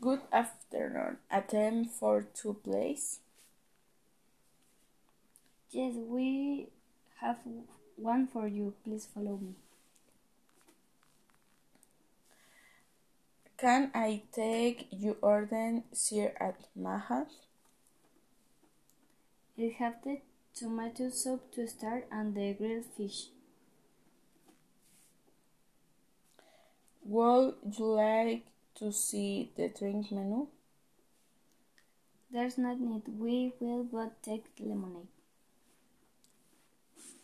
Good afternoon. A time for two, please. Yes, we have one for you. Please follow me. Can I take your order here at Maha's? I have the tomato soup to start and the grilled fish. Would you like to see the drink menu? There's not need. We will but take lemonade.